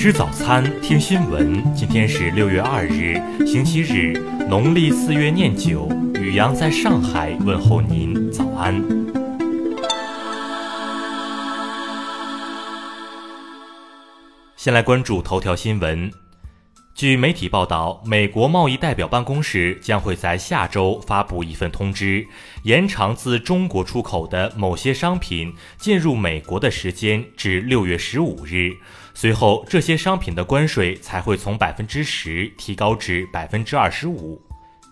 吃早餐，听新闻。今天是六月二日，星期日，农历四月念九。雨阳在上海问候您，早安。先来关注头条新闻。据媒体报道，美国贸易代表办公室将会在下周发布一份通知，延长自中国出口的某些商品进入美国的时间至六月十五日。随后，这些商品的关税才会从百分之十提高至百分之二十五。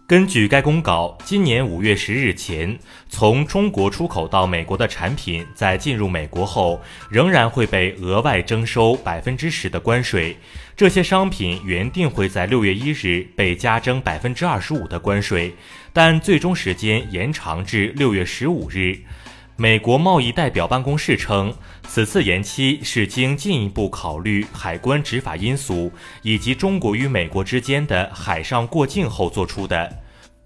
根据该公告，今年五月十日前从中国出口到美国的产品，在进入美国后，仍然会被额外征收百分之十的关税。这些商品原定会在六月一日被加征百分之二十五的关税，但最终时间延长至六月十五日。美国贸易代表办公室称，此次延期是经进一步考虑海关执法因素以及中国与美国之间的海上过境后做出的。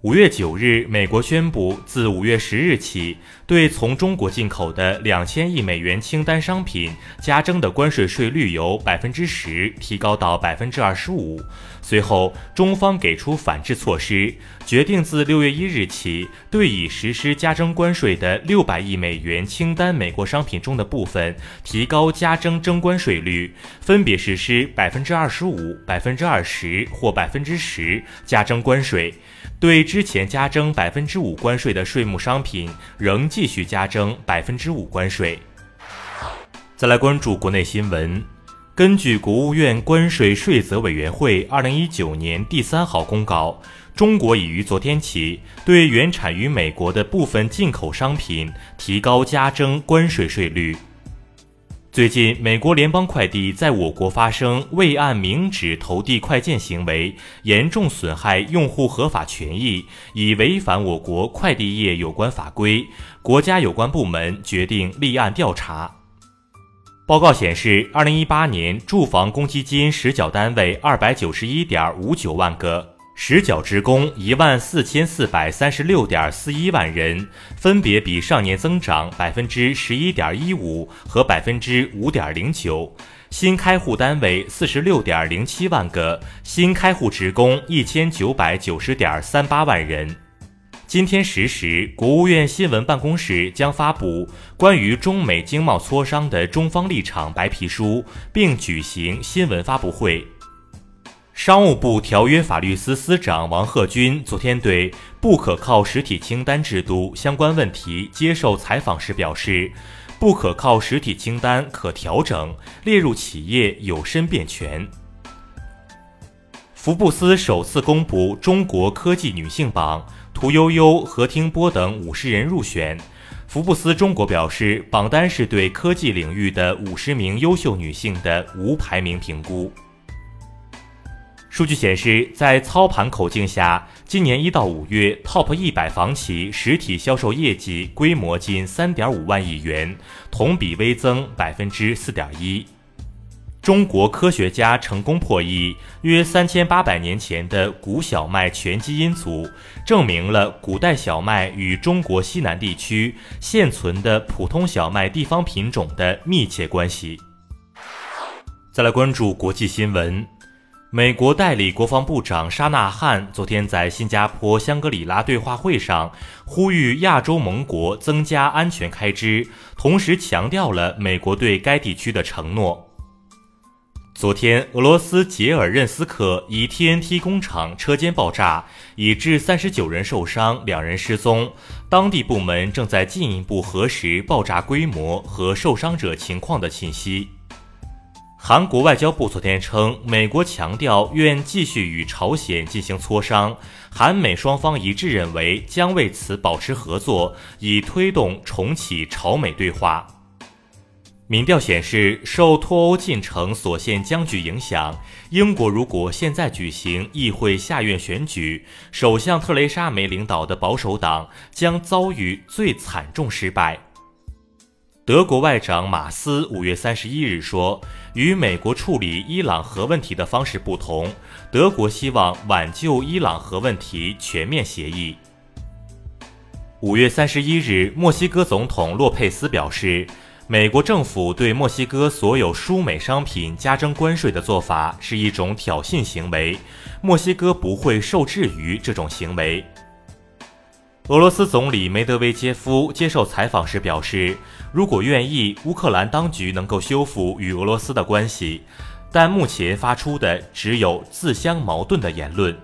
五月九日，美国宣布，自五月十日起，对从中国进口的两千亿美元清单商品加征的关税税率由百分之十提高到百分之二十五。随后，中方给出反制措施，决定自六月一日起，对已实施加征关税的六百亿美元清单美国商品中的部分提高加征征关税率，分别实施百分之二十五、百分之二十或百分之十加征关税。对之前加征百分之五关税的税目商品，仍继续加征百分之五关税。再来关注国内新闻，根据国务院关税税则委员会二零一九年第三号公告，中国已于昨天起对原产于美国的部分进口商品提高加征关税税率。最近，美国联邦快递在我国发生未按明址投递快件行为，严重损害用户合法权益，已违反我国快递业有关法规，国家有关部门决定立案调查。报告显示，二零一八年住房公积金实缴单位二百九十一点五九万个。实缴职工一万四千四百三十六点四一万人，分别比上年增长百分之十一点一五和百分之五点零九。新开户单位四十六点零七万个，新开户职工一千九百九十点三八万人。今天十时，国务院新闻办公室将发布关于中美经贸磋商的中方立场白皮书，并举行新闻发布会。商务部条约法律司司长王贺军昨天对不可靠实体清单制度相关问题接受采访时表示，不可靠实体清单可调整，列入企业有申辩权。福布斯首次公布中国科技女性榜，屠呦呦、何庭波等五十人入选。福布斯中国表示，榜单是对科技领域的五十名优秀女性的无排名评估。数据显示，在操盘口径下，今年一到五月，TOP 一百房企实体销售业绩规模近三点五万亿元，同比微增百分之四点一。中国科学家成功破译约三千八百年前的古小麦全基因组，证明了古代小麦与中国西南地区现存的普通小麦地方品种的密切关系。再来关注国际新闻。美国代理国防部长沙纳汉昨天在新加坡香格里拉对话会上呼吁亚洲盟国增加安全开支，同时强调了美国对该地区的承诺。昨天，俄罗斯杰尔任斯克一 TNT 工厂车间爆炸，已致三十九人受伤，两人失踪。当地部门正在进一步核实爆炸规模和受伤者情况的信息。韩国外交部昨天称，美国强调愿继续与朝鲜进行磋商，韩美双方一致认为将为此保持合作，以推动重启朝美对话。民调显示，受脱欧进程所限僵局影响，英国如果现在举行议会下院选举，首相特蕾莎梅领导的保守党将遭遇最惨重失败。德国外长马斯五月三十一日说：“与美国处理伊朗核问题的方式不同，德国希望挽救伊朗核问题全面协议。”五月三十一日，墨西哥总统洛佩斯表示，美国政府对墨西哥所有输美商品加征关税的做法是一种挑衅行为，墨西哥不会受制于这种行为。俄罗斯总理梅德韦杰夫接受采访时表示，如果愿意，乌克兰当局能够修复与俄罗斯的关系，但目前发出的只有自相矛盾的言论。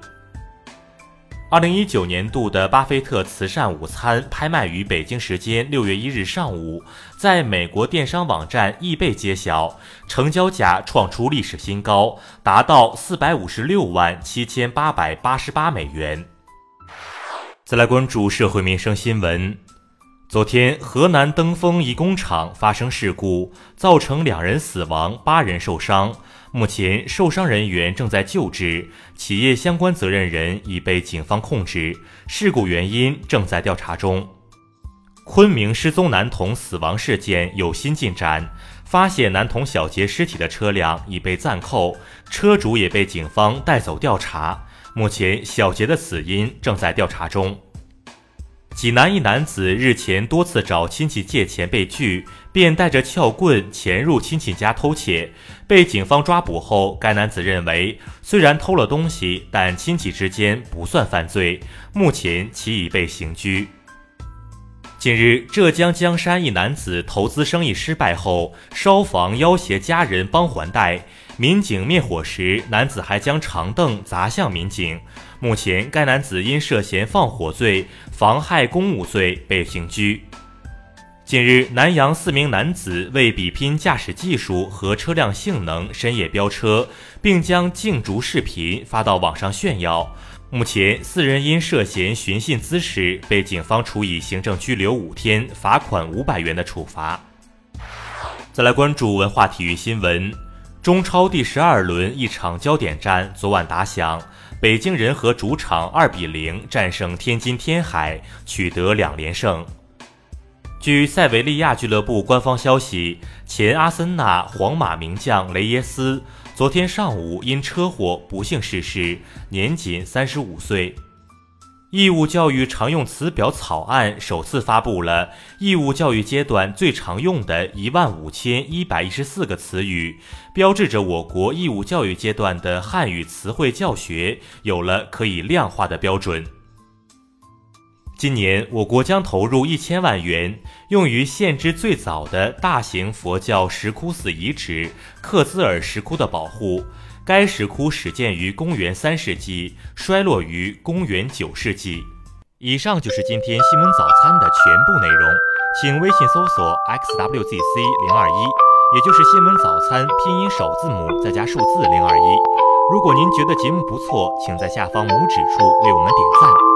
二零一九年度的巴菲特慈善午餐拍卖于北京时间六月一日上午，在美国电商网站易贝揭晓，成交价创出历史新高，达到四百五十六万七千八百八十八美元。再来关注社会民生新闻。昨天，河南登封一工厂发生事故，造成两人死亡，八人受伤。目前，受伤人员正在救治，企业相关责任人已被警方控制，事故原因正在调查中。昆明失踪男童死亡事件有新进展，发现男童小杰尸体的车辆已被暂扣，车主也被警方带走调查。目前，小杰的死因正在调查中。济南一男子日前多次找亲戚借钱被拒，便带着撬棍潜入亲戚家偷窃，被警方抓捕后，该男子认为虽然偷了东西，但亲戚之间不算犯罪，目前其已被刑拘。近日，浙江江山一男子投资生意失败后，烧房要挟家人帮还贷。民警灭火时，男子还将长凳砸向民警。目前，该男子因涉嫌放火罪、妨害公务罪被刑拘。近日，南阳四名男子为比拼驾驶技术和车辆性能，深夜飙车，并将竞逐视频发到网上炫耀。目前，四人因涉嫌寻衅滋事，被警方处以行政拘留五天、罚款五百元的处罚。再来关注文化体育新闻：中超第十二轮一场焦点战昨晚打响，北京人和主场二比零战胜天津天海，取得两连胜。据塞维利亚俱乐部官方消息，前阿森纳、皇马名将雷耶斯。昨天上午因车祸不幸逝世，年仅三十五岁。义务教育常用词表草案首次发布了义务教育阶段最常用的一万五千一百一十四个词语，标志着我国义务教育阶段的汉语词汇教学有了可以量化的标准。今年，我国将投入一千万元，用于县制最早的大型佛教石窟寺遗址克孜尔石窟的保护。该石窟始建于公元三世纪，衰落于公元九世纪。以上就是今天新闻早餐的全部内容，请微信搜索 xwzc 零二一，也就是新闻早餐拼音首字母再加数字零二一。如果您觉得节目不错，请在下方拇指处为我们点赞。